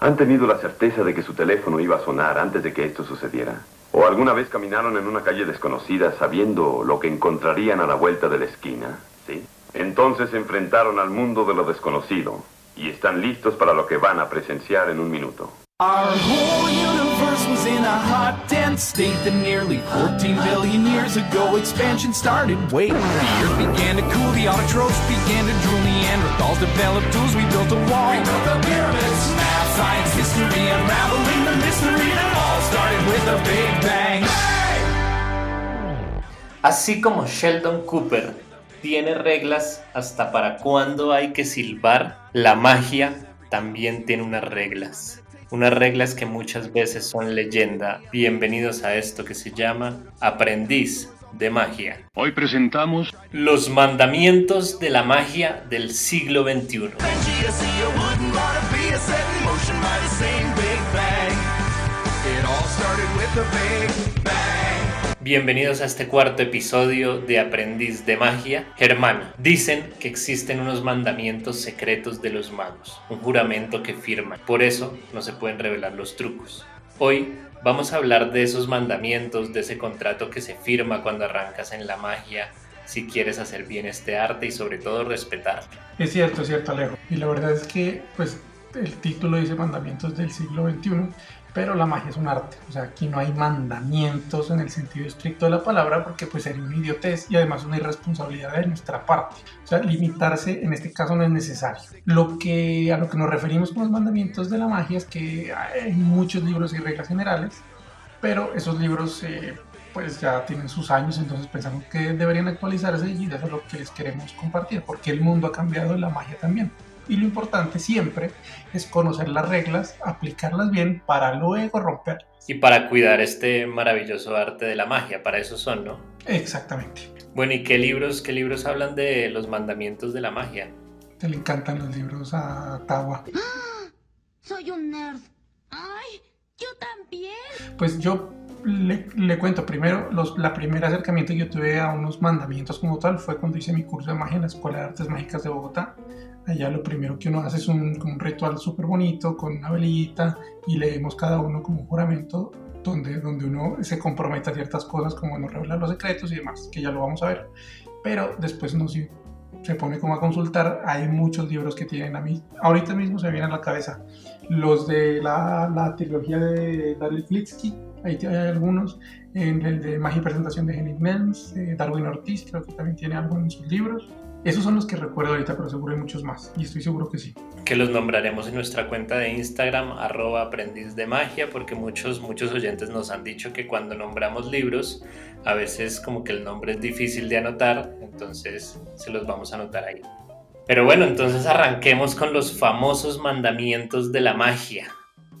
¿Han tenido la certeza de que su teléfono iba a sonar antes de que esto sucediera? ¿O alguna vez caminaron en una calle desconocida sabiendo lo que encontrarían a la vuelta de la esquina? ¿Sí? Entonces se enfrentaron al mundo de lo desconocido y están listos para lo que van a presenciar en un minuto. In a hot, dense state that nearly 14 billion years ago expansion started. Wait, the earth began to cool, the autotrophs began to drool, Neanderthals developed tools, we built a wall. We built the pyramids, math, science, history, unraveling the mystery that all started with a big bang. Así como Sheldon Cooper tiene reglas hasta para cuándo hay que silbar, la magia también tiene unas reglas unas reglas que muchas veces son leyenda. Bienvenidos a esto que se llama Aprendiz de Magia. Hoy presentamos los mandamientos de la magia del siglo XXI. Bienvenidos a este cuarto episodio de Aprendiz de Magia. Germán, dicen que existen unos mandamientos secretos de los magos, un juramento que firman. Por eso no se pueden revelar los trucos. Hoy vamos a hablar de esos mandamientos, de ese contrato que se firma cuando arrancas en la magia, si quieres hacer bien este arte y sobre todo respetarlo. Es cierto, es cierto, Alejo. Y la verdad es que, pues, el título dice Mandamientos del siglo XXI pero la magia es un arte, o sea, aquí no hay mandamientos en el sentido estricto de la palabra porque pues sería una idiotez y además una irresponsabilidad de nuestra parte. O sea, limitarse en este caso no es necesario. Lo que a lo que nos referimos con los mandamientos de la magia es que hay muchos libros y reglas generales, pero esos libros eh, pues ya tienen sus años, entonces pensamos que deberían actualizarse y eso es lo que les queremos compartir, porque el mundo ha cambiado y la magia también. Y lo importante siempre es conocer las reglas, aplicarlas bien para luego romperlas. Y para cuidar este maravilloso arte de la magia, para eso son, ¿no? Exactamente. Bueno, ¿y qué libros, qué libros hablan de los mandamientos de la magia? Te le encantan los libros a Tawa. Soy un nerd. ¡Ay! ¡Yo también! Pues yo le, cuento primero, los, la primera acercamiento que yo tuve a unos mandamientos como tal fue cuando hice mi curso de magia en la Escuela de Artes Mágicas de Bogotá. Allá lo primero que uno hace es un, ritual súper bonito con una velita y leemos cada uno como juramento donde, donde uno se compromete a ciertas cosas como no revelar los secretos y demás, que ya lo vamos a ver. Pero después no se, pone como a consultar, hay muchos libros que tienen a mí, ahorita mismo se me vienen a la cabeza, los de la, la trilogía de Daryl Flitsky, ahí hay algunos, en el de Magia y Presentación de Jenny Nelms, Darwin Ortiz, creo que también tiene algo en sus libros, esos son los que recuerdo ahorita, pero seguro hay muchos más. Y estoy seguro que sí. Que los nombraremos en nuestra cuenta de Instagram, arroba aprendiz de magia, porque muchos, muchos oyentes nos han dicho que cuando nombramos libros, a veces como que el nombre es difícil de anotar, entonces se los vamos a anotar ahí. Pero bueno, entonces arranquemos con los famosos mandamientos de la magia.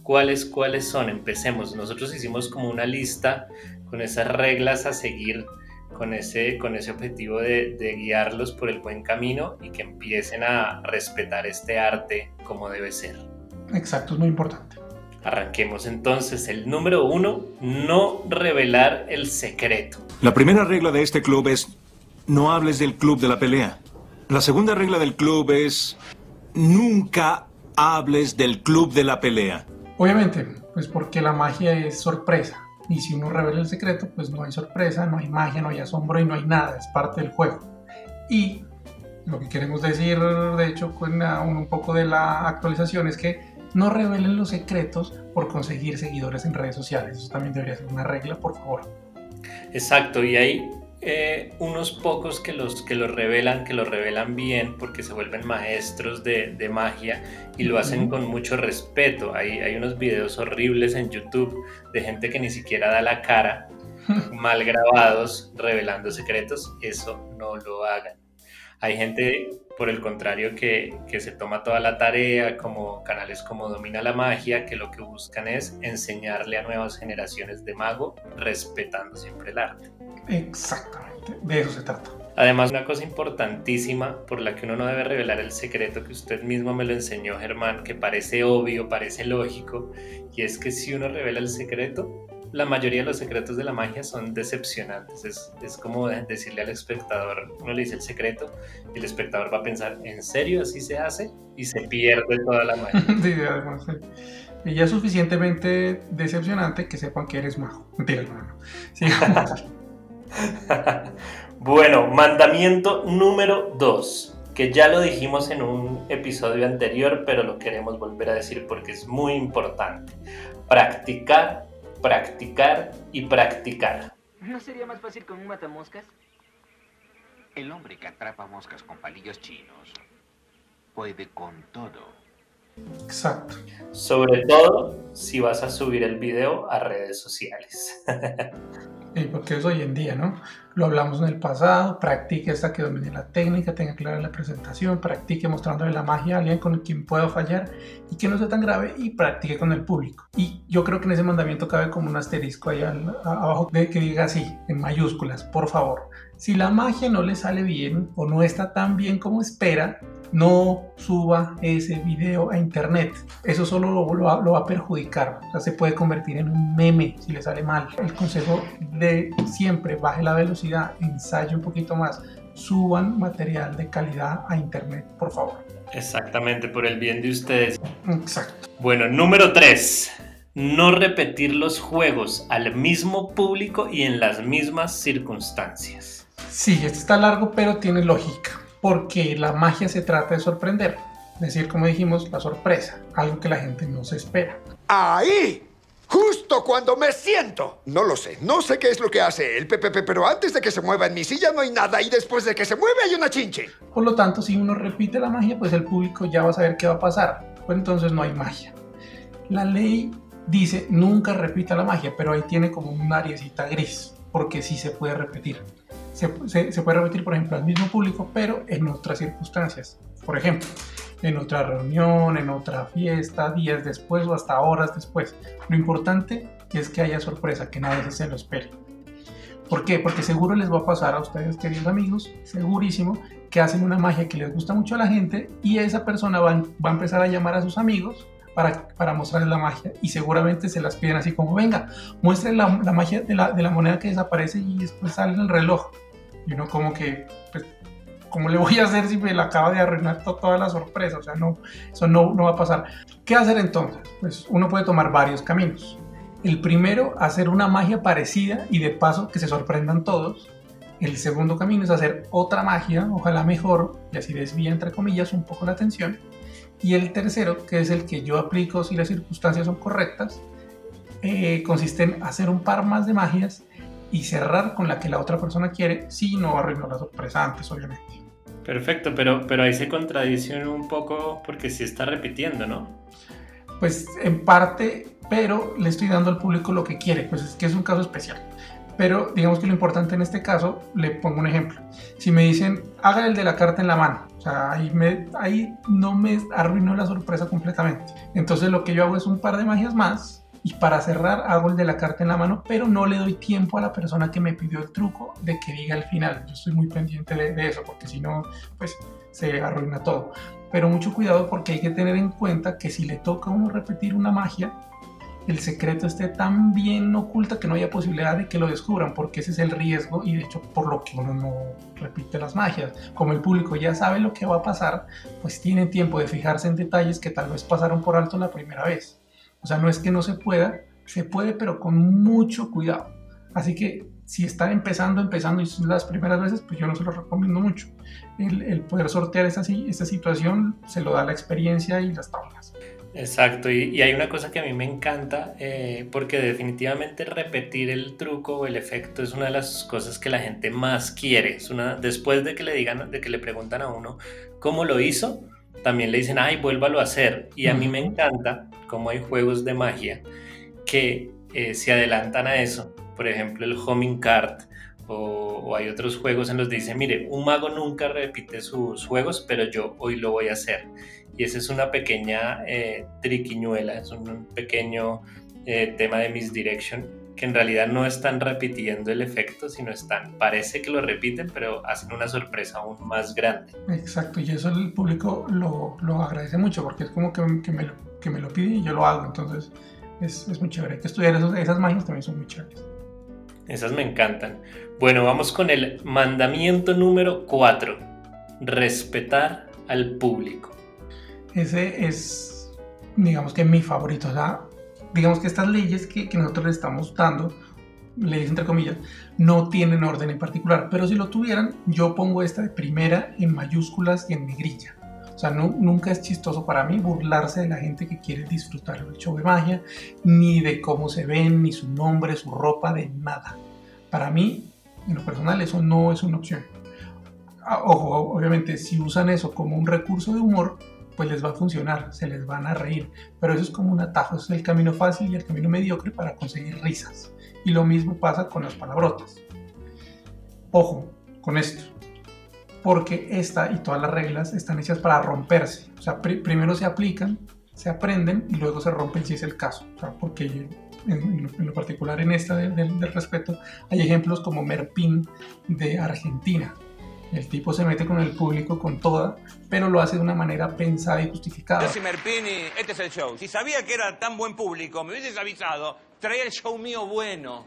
¿Cuáles, cuáles son? Empecemos. Nosotros hicimos como una lista con esas reglas a seguir con ese, con ese objetivo de, guiarlos por el buen camino y que empiecen a respetar este arte como debe ser. Exacto, es muy importante. Arranquemos entonces. El número uno, no revelar el secreto. La primera regla de este club es no hables del club de la pelea. La segunda regla del club es nunca hables del club de la pelea. Obviamente, pues porque la magia es sorpresa. Y si uno revela el secreto, pues no hay sorpresa, no hay magia, no hay asombro y no hay nada, es parte del juego. Y lo que queremos decir, de hecho, con un poco de la actualización es que no revelen los secretos por conseguir seguidores en redes sociales. Eso también debería ser una regla, por favor. Exacto, y ahí eh, unos pocos que los, que los revelan, que lo revelan bien porque se vuelven maestros de, de magia y lo hacen con mucho respeto. Hay, hay unos videos horribles en YouTube de gente que ni siquiera da la cara, mal grabados, revelando secretos. Eso no lo hagan. Hay gente, por el contrario, que, que, se toma toda la tarea, como canales como Domina la Magia, que lo que buscan es enseñarle a nuevas generaciones de mago, respetando siempre el arte. Exactamente, de eso se trata. Además, una cosa importantísima por la que uno no debe revelar el secreto que usted mismo me lo enseñó, Germán, que parece obvio, parece lógico, y es que si uno revela el secreto, la mayoría de los secretos de la magia son decepcionantes. Es, es como decirle al espectador, uno le dice el secreto y el espectador va a pensar, ¿en serio así se hace? Y se pierde toda la magia. sí, además, sí. Y ya es suficientemente decepcionante que sepan que eres mago. Mentira, hermano. Bueno, mandamiento número 2, que ya lo dijimos en un episodio anterior, pero lo queremos volver a decir porque es muy importante. Practicar, practicar y practicar. ¿No sería más fácil con un matamoscas? El hombre que atrapa moscas con palillos chinos puede con todo. Exacto. Sobre todo si vas a subir el video a redes sociales. Sí, porque es hoy en día, ¿no? Lo hablamos en el pasado, practique hasta que domine la técnica, tenga clara la presentación, practique mostrándole la magia a alguien con quien pueda fallar y que no sea tan grave y practique con el público. Y yo creo que en ese mandamiento cabe como un asterisco ahí al- a- abajo de que diga así, en mayúsculas, por favor. Si la magia no le sale bien o no está tan bien como espera, no suba ese video a internet. Eso solo lo, lo va, lo va a perjudicar. O sea, se puede convertir en un meme si le sale mal. El consejo de siempre, baje la velocidad, ensaye un poquito más, suban material de calidad a internet, por favor. Exactamente, por el bien de ustedes. Exacto. Bueno, número 3. No repetir los juegos al mismo público y en las mismas circunstancias. Sí, este está largo, pero tiene lógica, porque la magia se trata de sorprender. Es decir, como dijimos, la sorpresa, algo que la gente no se espera. ¡Ahí! Justo cuando me siento. No lo sé, no sé qué es lo que hace el PPP, pero antes de que se mueva en mi silla no hay nada y después de que se mueve hay una chinche. Por lo tanto, si uno repite la magia, pues el público ya va a saber qué va a pasar. Pues entonces no hay magia. La ley dice nunca repita la magia, pero ahí tiene como una ariecita gris, porque sí se puede repetir. Se, se- se puede repetir, por ejemplo, al mismo público, pero en otras circunstancias. Por ejemplo, en otra reunión, en otra fiesta, días después o hasta horas después. Lo importante es que haya sorpresa, que nadie se lo espere. ¿Por qué? Porque seguro les va a pasar a ustedes, queridos amigos, segurísimo, que hacen una magia que les gusta mucho a la gente y esa persona va, va a empezar a llamar a sus amigos para, para mostrarles la magia y seguramente se las piden así como, venga, muestren la, la magia de la, de la moneda que desaparece y después sale el reloj. Y uno como que, pues, ¿cómo le voy a hacer si me la acaba de arruinar to- toda la sorpresa? O sea, no, eso no, no va a pasar. ¿Qué hacer entonces? Pues uno puede tomar varios caminos. El primero, hacer una magia parecida y de paso que se sorprendan todos. El segundo camino es hacer otra magia, ojalá mejor, y así desvía entre comillas un poco la atención. Y el tercero, que es el que yo aplico si las circunstancias son correctas, eh, consiste en hacer un par más de magias y cerrar con la que la otra persona quiere, si no arruinó la sorpresa antes, obviamente. Perfecto, pero, pero ahí se contradice un poco porque sí está repitiendo, ¿no? Pues en parte, pero le estoy dando al público lo que quiere, pues es que es un caso especial. Pero digamos que lo importante en este caso, le pongo un ejemplo. Si me dicen, haga el de la carta en la mano, o sea, ahí, me, ahí no me arruinó la sorpresa completamente. Entonces lo que yo hago es un par de magias más y para cerrar hago el de la carta en la mano, pero no le doy tiempo a la persona que me pidió el truco de que diga al final. Yo estoy muy pendiente de, eso, porque si no, pues se arruina todo. Pero mucho cuidado porque hay que tener en cuenta que si le toca uno repetir una magia, el secreto esté tan bien oculta que no haya posibilidad de que lo descubran, porque ese es el riesgo y de hecho por lo que uno no repite las magias. Como el público ya sabe lo que va a pasar, pues tiene tiempo de fijarse en detalles que tal vez pasaron por alto la primera vez. O sea, no es que no se pueda, se puede, pero con mucho cuidado. Así que si están empezando, empezando y son las primeras veces, pues yo no se lo recomiendo mucho. El, poder sortear esta, esta situación se lo da la experiencia y las tablas. Exacto, y, hay una cosa que a mí me encanta, eh, porque definitivamente repetir el truco o el efecto es una de las cosas que la gente más quiere. Una, después de que le digan, de que le preguntan a uno cómo lo hizo, también le dicen, ay, vuélvalo a hacer. Y a mí me encanta cómo hay juegos de magia que eh, se adelantan a eso. Por ejemplo, el Homing Card. O, o, hay otros juegos en los que dice, mire, un mago nunca repite sus juegos, pero yo hoy lo voy a hacer. Y esa es una pequeña eh, triquiñuela, es un pequeño eh, tema de misdirection que en realidad no están repitiendo el efecto, sino están, parece que lo repiten, pero hacen una sorpresa aún más grande. Exacto, y eso el público lo, lo agradece mucho porque es como que, que, me lo, que me lo pide y yo lo hago, entonces es, es muy chévere. Hay que estudiar esos- esas magias, también son muy chéveres. Esas me encantan. Bueno, vamos con el mandamiento número 4. Respetar al público. Ese es, digamos que mi favorito. O sea, digamos que estas leyes que, que nosotros le estamos dando, leyes entre comillas, no tienen orden en particular. Pero si lo tuvieran, yo pongo esta de primera en mayúsculas y en negrilla. O sea, no- nunca es chistoso para mí burlarse de la gente que quiere disfrutar del show de magia, ni de cómo se ven, ni su nombre, su ropa, de nada. Para mí, en lo personal, eso no es una opción. Ah, Ojo, obviamente, si usan eso como un recurso de humor, pues les va a funcionar, se les van a reír. Pero eso es como un atajo, es el camino fácil y el camino mediocre para conseguir risas. Y lo mismo pasa con las palabrotas. Ojo con esto, porque esta y todas las reglas están hechas para romperse. O sea, pri- primero se aplican, se aprenden y luego se rompen si es el caso. Porque en, lo, particular en esta de- del- del respeto hay ejemplos como Merpin de Argentina. El tipo se mete con el público con toda, pero lo hace de una manera pensada y justificada. Yo Merpini, este es el show. Si sabía que era tan buen público, me hubieses avisado, traía el show mío bueno.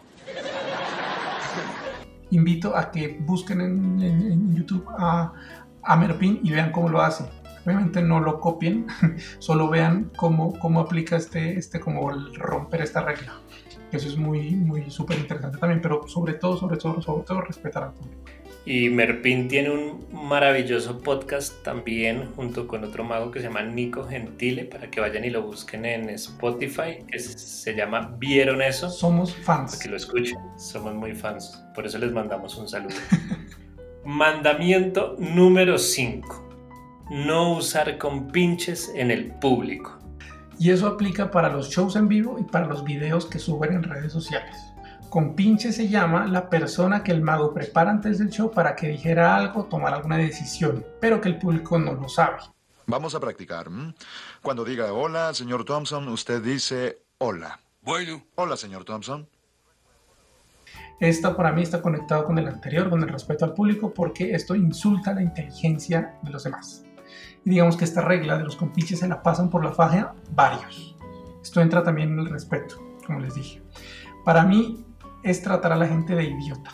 invito a que busquen en, en- en YouTube a, a Merpin y vean cómo lo hace. Obviamente no lo copien, solo vean cómo, cómo aplica este, este, como el romper esta regla. Eso es muy, muy súper interesante también, pero sobre todo, sobre todo, sobre todo, respetar al público. Y Merpin tiene un maravilloso podcast también junto con otro mago que se llama Nico Gentile para que vayan y lo busquen en Spotify que se- llama ¿Vieron eso? Somos fans. Para que lo escuchen. Somos muy fans. Por eso les mandamos un saludo. Mandamiento número 5. No usar compinches en el público. Y eso aplica para los shows en vivo y para los videos que suben en redes sociales. Con pinche se llama la persona que el mago prepara antes del show para que dijera algo, tomar alguna decisión, pero que el público no lo sabe. Vamos a practicar. Cuando diga hola, señor Thompson, usted dice hola. Bueno. Hola, señor Thompson. Esta para mí está conectado con el anterior, con el respeto al público, porque esto insulta la inteligencia de los demás. Y digamos que esta regla de los compinches se la pasan por la faja varios. Esto entra también en el respeto, como les dije. Para mí es tratar a la gente de idiota.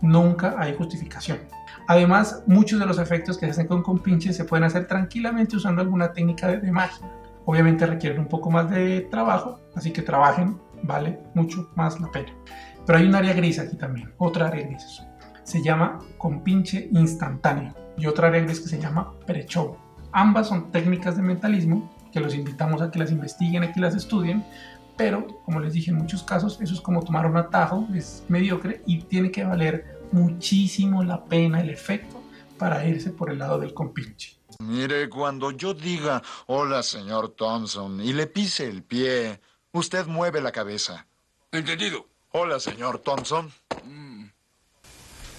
Nunca hay justificación. Además, muchos de los efectos que se hacen con compinches se pueden hacer tranquilamente usando alguna técnica de, de magia. Obviamente requieren un poco más de trabajo, así que trabajen, vale mucho más la pena. Pero hay un área gris aquí también, otra área gris. Se llama compinche instantáneo y otra área gris que se llama pre-show. Ambas son técnicas de mentalismo que los invitamos a que las investiguen, a que las estudien, pero como les dije en muchos casos, eso es como tomar un atajo, es mediocre y tiene que valer muchísimo la pena el efecto para irse por el lado del compinche. Mire, cuando yo diga hola, señor Thompson, y le pise el pie, usted mueve la cabeza. Entendido. Hola, señor Thompson.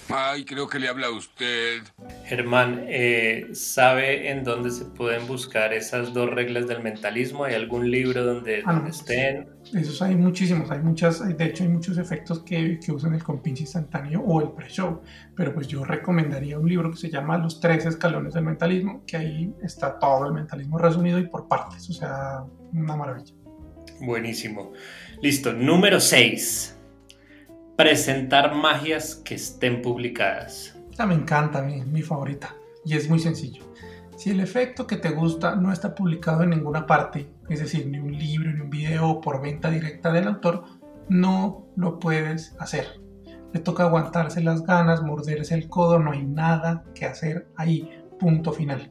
Ay, creo que le habla a usted. Germán, eh, ¿sabe en dónde se pueden buscar esas dos reglas del mentalismo? ¿Hay algún libro donde, Ah, no. donde estén? Esos hay muchísimos, hay muchas, de hecho hay muchos efectos que, que usan el compinche instantáneo o el pre-show, pero pues yo recomendaría un libro que se llama Los tres escalones del mentalismo, que ahí está todo el mentalismo resumido y por partes, o sea, una maravilla. Buenísimo. Listo. Número 6. Presentar magias que estén publicadas. Esta me encanta, mi, favorita, y es muy sencillo. Si el efecto que te gusta no está publicado en ninguna parte, es decir, ni un libro, ni un video por venta directa del autor, no lo puedes hacer. Le toca aguantarse las ganas, morderse el codo, no hay nada que hacer ahí, punto final.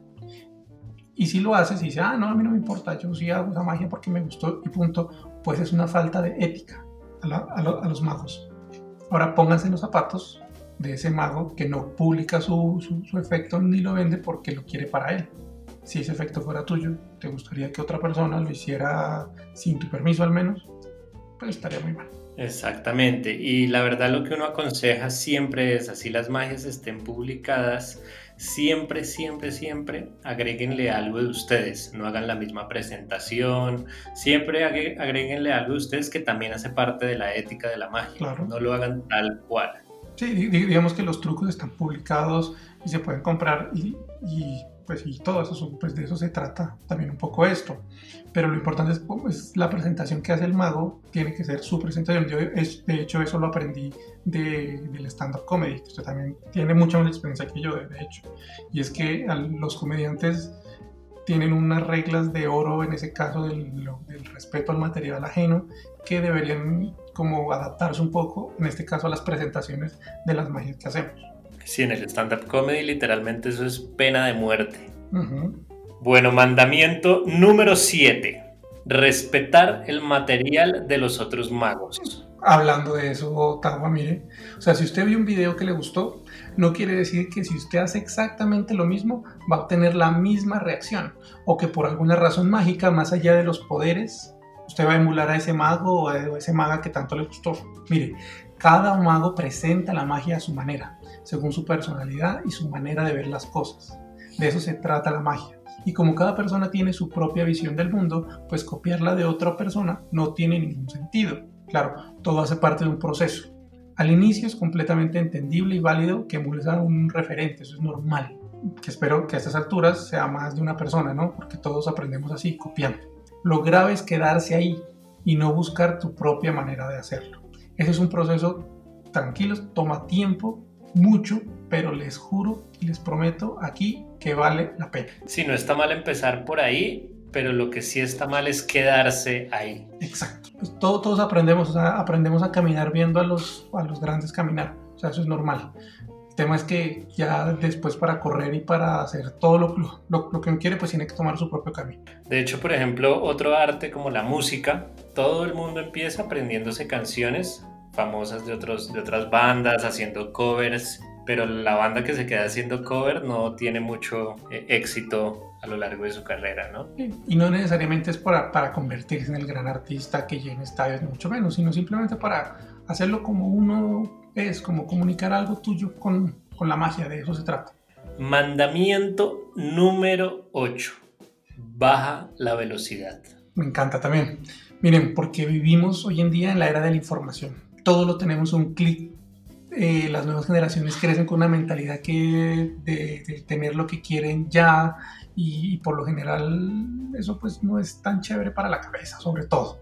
Y si lo haces y dices, ah, no, a mí no me importa, yo sí hago esa magia porque me gustó y punto, pues es una falta de ética a los magos. Ahora pónganse los zapatos de ese mago que no publica su, su- su efecto ni lo vende porque lo quiere para él. Si ese efecto fuera tuyo, ¿te gustaría que otra persona lo hiciera sin tu permiso al menos? Pues estaría muy mal. Exactamente. Y la verdad lo que uno aconseja siempre es, así las magias estén publicadas, siempre, siempre, siempre agréguenle algo de ustedes. No hagan la misma presentación. Siempre agréguenle algo de ustedes que también hace parte de la ética de la magia. Claro. No lo hagan tal cual. Sí, di- di- digamos que los trucos están publicados y se pueden comprar y, y pues y todo eso, pues de eso se trata también un poco esto. Pero lo importante es pues, la presentación que hace el mago, tiene que ser su presentación. Yo, de hecho, eso lo aprendí de, del stand-up comedy, que usted también tiene mucha más experiencia que yo, de hecho. Y es que los comediantes tienen unas reglas de oro, en ese caso del, del respeto al material ajeno, que deberían como adaptarse un poco, en este caso a las presentaciones de las magias que hacemos. Sí, en el stand-up comedy literalmente eso es pena de muerte. Bueno, mandamiento número 7. Respetar el material de los otros magos. Hablando de eso, Tawa, mire, o sea, si usted vio un video que le gustó, no quiere decir que si usted hace exactamente lo mismo, va a obtener la misma reacción, o que por alguna razón mágica, más allá de los poderes, usted va a emular a ese mago o a ese maga que tanto le gustó. Mire, cada mago presenta la magia a su manera según su personalidad y su manera de ver las cosas. De eso se trata la magia. Y como cada persona tiene su propia visión del mundo, pues copiarla de otra persona no tiene ningún sentido. Claro, todo hace parte de un proceso. Al inicio es completamente entendible y válido que emules a un referente, eso es normal. Que espero que a estas alturas sea más de una persona, ¿no? Porque todos aprendemos así, copiando. Lo grave es quedarse ahí y no buscar tu propia manera de hacerlo. Ese es un proceso tranquilo, toma tiempo mucho, pero les juro y les prometo aquí que vale la pena. Sí, no está mal empezar por ahí, pero lo que sí está mal es quedarse ahí. Exacto. Pues todos aprendemos, o sea, aprendemos a caminar viendo a los, a los grandes caminar, o sea, eso es normal. El tema es que ya después para correr y para hacer todo lo, lo, lo que uno quiere, pues tiene que tomar su propio camino. De hecho, por ejemplo, otro arte como la música, todo el mundo empieza aprendiéndose canciones famosas de, otros, de otras bandas haciendo covers, pero la banda que se queda haciendo cover no tiene mucho eh, éxito a lo largo de su carrera, ¿no? Y no necesariamente es para, para convertirse en el gran artista que llena estadios, mucho menos, sino simplemente para hacerlo como uno es, como comunicar algo tuyo con, con la magia, de eso se trata. Mandamiento número 8. Baja la velocidad. Me encanta también. Miren, porque vivimos hoy en día en la era de la información todo lo tenemos un clic. Eh, las nuevas generaciones crecen con una mentalidad que de, tener lo que quieren ya y, por lo general eso pues no es tan chévere para la cabeza, sobre todo.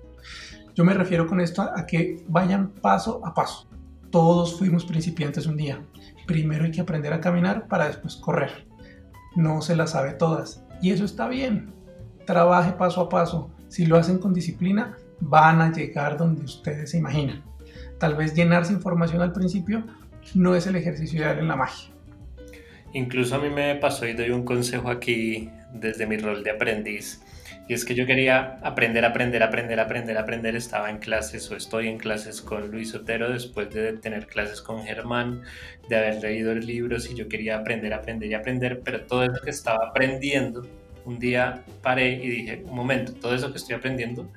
Yo me refiero con esto a, a que vayan paso a paso. Todos fuimos principiantes un día. Primero hay que aprender a caminar para después correr. No se las sabe todas. Y eso está bien. Trabaje paso a paso. Si lo hacen con disciplina, van a llegar donde ustedes se imaginan tal vez llenarse información al principio no es el ejercicio ideal en la magia. Incluso a mí me pasó y doy un consejo aquí desde mi rol de aprendiz. Y es que yo quería aprender, aprender, aprender, aprender, aprender. Estaba en clases o estoy en clases con Luis Otero después de tener clases con Germán, de haber leído libros y yo quería aprender, aprender y aprender. Pero todo eso que estaba aprendiendo, un día paré y dije, un momento, todo eso que estoy aprendiendo,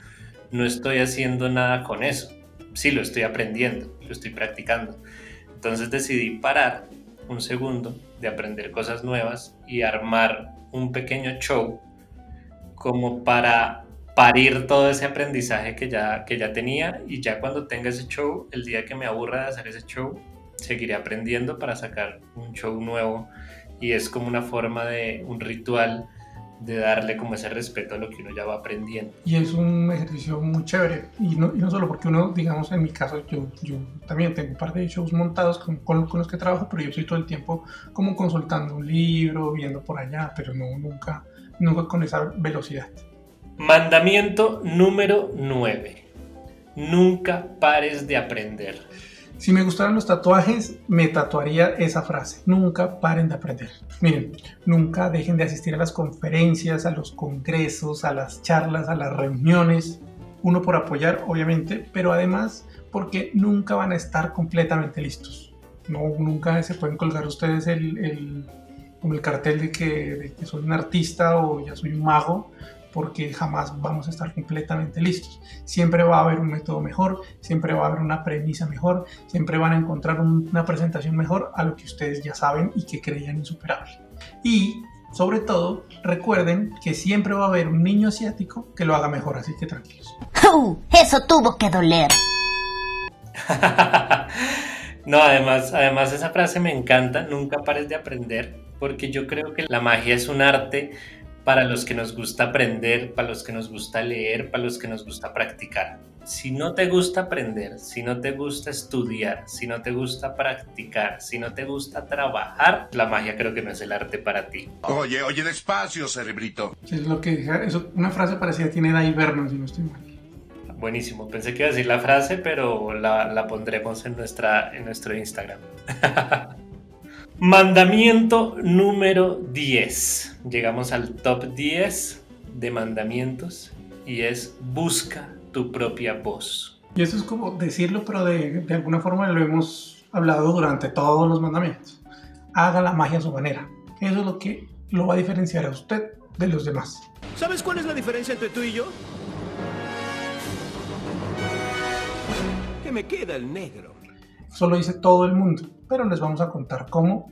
no estoy haciendo nada con eso sí lo estoy aprendiendo, lo estoy practicando. Entonces decidí parar un segundo de aprender cosas nuevas y armar un pequeño show como para parir todo ese aprendizaje que ya, que ya tenía y ya cuando tenga ese show, el día que me aburra de hacer ese show, seguiré aprendiendo para sacar un show nuevo y es como una forma de un ritual de darle como ese respeto a lo que uno ya va aprendiendo. Y es un ejercicio muy chévere. Y no, y no solo porque uno, digamos, en mi caso, yo, yo también tengo un par de shows montados con, con, los que trabajo, pero yo estoy todo el tiempo como consultando un libro, viendo por allá, pero no, nunca, nunca con esa velocidad. Mandamiento número 9. Nunca pares de aprender. Si me gustaran los tatuajes, me tatuaría esa frase. Nunca paren de aprender. Miren, nunca dejen de asistir a las conferencias, a los congresos, a las charlas, a las reuniones. Uno por apoyar, obviamente, pero además porque nunca van a estar completamente listos. No, nunca se pueden colgar ustedes el, el, el cartel de que, de que soy un artista o ya soy un mago porque jamás vamos a estar completamente listos. Siempre va a haber un método mejor, siempre va a haber una premisa mejor, siempre van a encontrar una presentación mejor a lo que ustedes ya saben y que creían insuperable. Y sobre todo, recuerden que siempre va a haber un niño asiático que lo haga mejor, así que tranquilos. eso tuvo que doler. no, además, además esa frase me encanta, nunca pares de aprender porque yo creo que la magia es un arte para los que nos gusta aprender, para los que nos gusta leer, para los que nos gusta practicar. Si no te gusta aprender, si no te gusta estudiar, si no te gusta practicar, si no te gusta trabajar, la magia creo que no es el arte para ti. Oye, oye, despacio, cerebrito. Es lo que eso, una frase parecida tiene Dai Vernon, si no estoy mal. Buenísimo, pensé que iba a decir la frase, pero la, la pondremos en, nuestra, en nuestro Instagram. Mandamiento número 10. Llegamos al top 10 de mandamientos y es busca tu propia voz. Y eso es como decirlo, pero de, de alguna forma lo hemos hablado durante todos los mandamientos. Haga la magia a su manera. Eso es lo que lo va a diferenciar a usted de los demás. ¿Sabes cuál es la diferencia entre tú y yo? Que me queda el negro. Eso lo dice todo el mundo, pero les vamos a contar cómo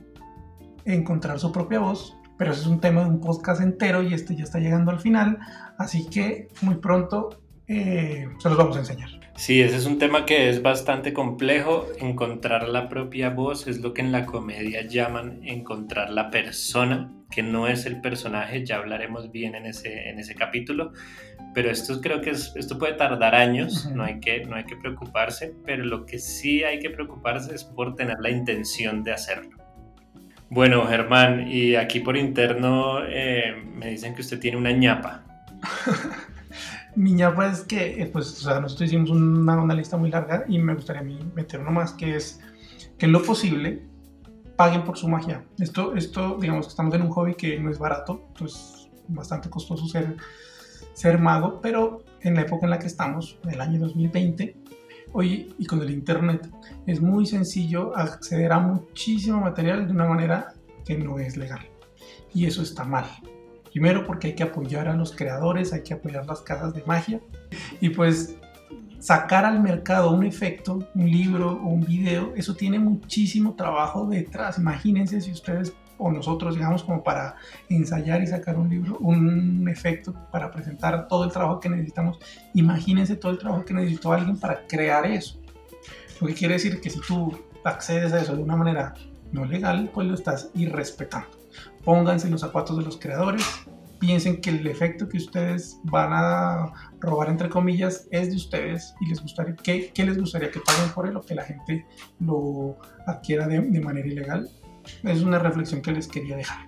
encontrar su propia voz. Pero ese es un tema de un podcast entero y este ya está llegando al final, así que muy pronto eh, se los vamos a enseñar. Sí, ese es un tema que es bastante complejo. Encontrar la propia voz es lo que en la comedia llaman encontrar la persona, que no es el personaje, ya hablaremos bien en ese, en ese capítulo. Pero esto creo que es, esto puede tardar años, no, hay que, no hay que preocuparse, pero lo que sí hay que preocuparse es por tener la intención de hacerlo. Bueno, Germán, y aquí por interno eh, me dicen que usted tiene una ñapa. Mi ñapa es que, eh, pues, o sea, nosotros hicimos una, una, lista muy larga y me gustaría a mí meter uno más, que es que en lo posible paguen por su magia. Esto, esto, digamos que estamos en un hobby que no es barato, pues bastante costoso ser, ser mago, pero en la época en la que estamos, en el año 2020, hoy y con el internet es muy sencillo acceder a muchísimo material de una manera que no es legal. Y eso está mal. Primero porque hay que apoyar a los creadores, hay que apoyar las casas de magia. Y pues sacar al mercado un efecto, un libro o un video, eso tiene muchísimo trabajo detrás. Imagínense si ustedes o nosotros, digamos, como para ensayar y sacar un libro, un efecto para presentar todo el trabajo que necesitamos. Imagínense todo el trabajo que necesitó alguien para crear eso. Lo que quiere decir que si tú accedes a eso de una manera no legal, pues lo estás irrespetando. Pónganse los zapatos de los creadores, piensen que el efecto que ustedes van a robar entre comillas es de ustedes y les gustaría que, les gustaría que paguen por él o que la gente lo adquiera de, de manera ilegal es una reflexión que les quería dejar.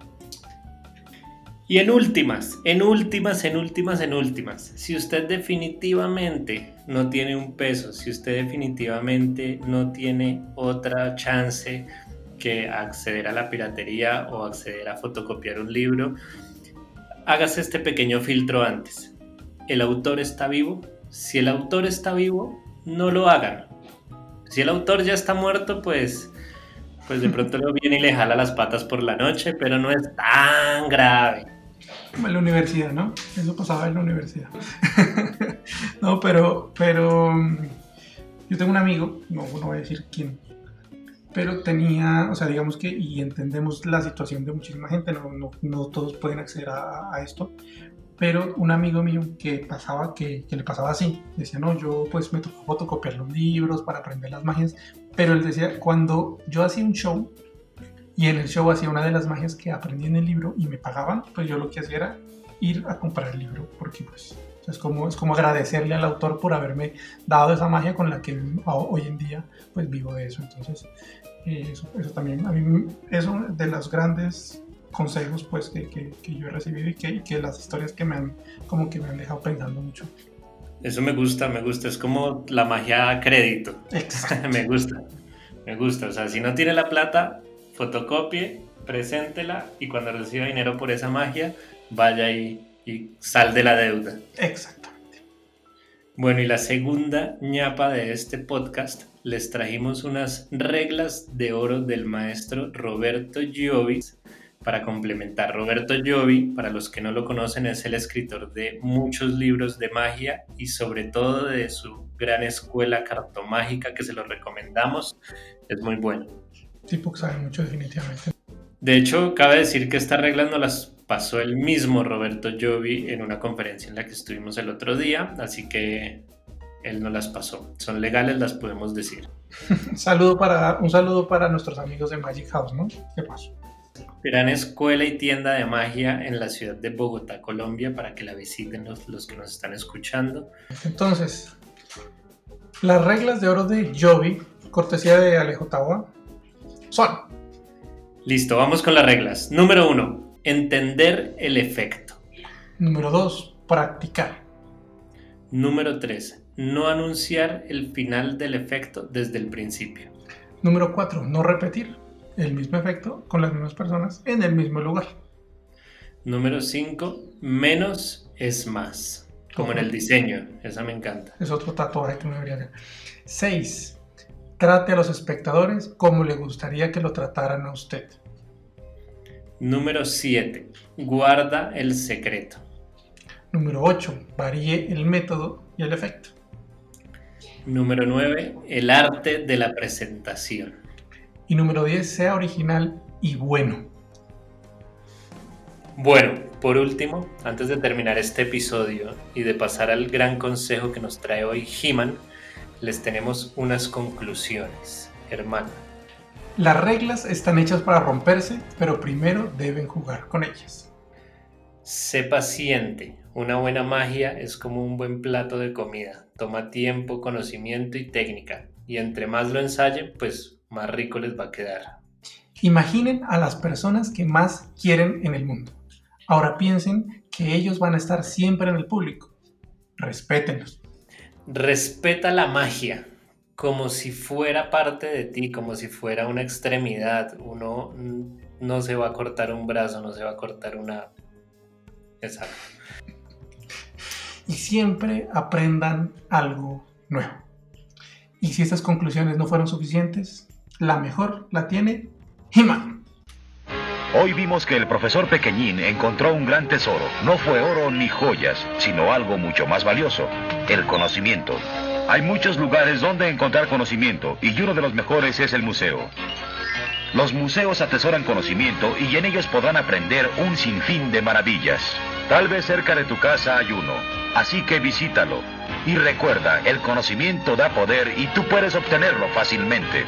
Y en últimas, en últimas, en últimas, en últimas, si usted definitivamente no tiene un peso, si usted definitivamente no tiene otra chance que acceder a la piratería o acceder a fotocopiar un libro, hágase este pequeño filtro antes. ¿El autor está vivo? Si el autor está vivo, no lo hagan. Si el autor ya está muerto, pues pues de pronto lo viene y le jala las patas por la noche, pero no es tan grave. Como en la universidad, ¿no? Eso pasaba en la universidad. no, pero, pero yo tengo un amigo, no, no voy a decir quién, pero tenía, o sea, digamos que, y entendemos la situación de muchísima gente, no, no, no todos pueden acceder a, a, esto, pero un amigo mío que pasaba, que, que, le pasaba así, decía, no, yo pues me tocó fotocopiar los libros para aprender las magias, pero él decía, cuando yo hacía un show y en el show hacía una de las magias que aprendí en el libro y me pagaban, pues yo lo que hacía era ir a comprar el libro, porque pues es como, es como agradecerle al autor por haberme dado esa magia con la que hoy en día pues vivo de eso. Entonces, eh, eso, eso también, a mí es uno de los grandes consejos pues que, que, que yo he recibido y que, que, las historias que me han como que me han dejado pensando mucho. Eso me gusta, me gusta, es como la magia a crédito. me gusta, me gusta, o sea, si no tiene la plata, fotocopie, preséntela y cuando reciba dinero por esa magia, vaya y, y sal de la deuda. Exactamente. Bueno, y la segunda ñapa de este podcast, les trajimos unas reglas de oro del maestro Roberto Giovis para complementar. Roberto Giovi, para los que no lo conocen, es el escritor de muchos libros de magia y sobre todo de su gran escuela cartomágica que se lo recomendamos. Es muy bueno. Tipo que sabe mucho definitivamente. De hecho, cabe decir que estas reglas no las pasó el mismo Roberto Giovi en una conferencia en la que estuvimos el otro día, así que él no las pasó. Son legales, las podemos decir. saludo para, un saludo para nuestros amigos de Magic House, ¿no? ¿Qué pasó? Gran escuela y tienda de magia en la ciudad de Bogotá, Colombia, para que la visiten los, los que nos están escuchando. Entonces, las reglas de oro de Jovi, cortesía de Alejo Tawa, son. Listo, vamos con las reglas. Número uno, entender el efecto. Número dos, practicar. Número tres, no anunciar el final del efecto desde el principio. Número cuatro, no repetir el mismo efecto con las mismas personas en el mismo lugar. Número 5, menos es más. Como en el diseño, esa me encanta. Es otro tatuaje que me debería hacer. 6. Trate a los espectadores como le gustaría que lo trataran a usted. Número 7. Guarda el secreto. Número 8. Varíe el método y el efecto. Número 9. El arte de la presentación. Y número 10. Sea original y bueno. Bueno, por último, antes de terminar este episodio y de pasar al gran consejo que nos trae hoy He-Man, les tenemos unas conclusiones. Hermano. Las reglas están hechas para romperse, pero primero deben jugar con ellas. Sé paciente. Una buena magia es como un buen plato de comida. Toma tiempo, conocimiento y técnica. Y entre más lo ensayen, pues más rico les va a quedar. Imaginen a las personas que más quieren en el mundo. Ahora piensen que ellos van a estar siempre en el público. Respétenlos. Respeta la magia como si fuera parte de ti, como si fuera una extremidad. Uno no se va a cortar un brazo, no se va a cortar una... Exacto. Y siempre aprendan algo nuevo. Y si estas conclusiones no fueron suficientes, la mejor la tiene He-Man. Hoy vimos que el profesor Pequeñín encontró un gran tesoro. No fue oro ni joyas, sino algo mucho más valioso, el conocimiento. Hay muchos lugares donde encontrar conocimiento y uno de los mejores es el museo. Los museos atesoran conocimiento y en ellos podrán aprender un sinfín de maravillas. Tal vez cerca de tu casa hay uno, así que visítalo. Y recuerda, el conocimiento da poder y tú puedes obtenerlo fácilmente.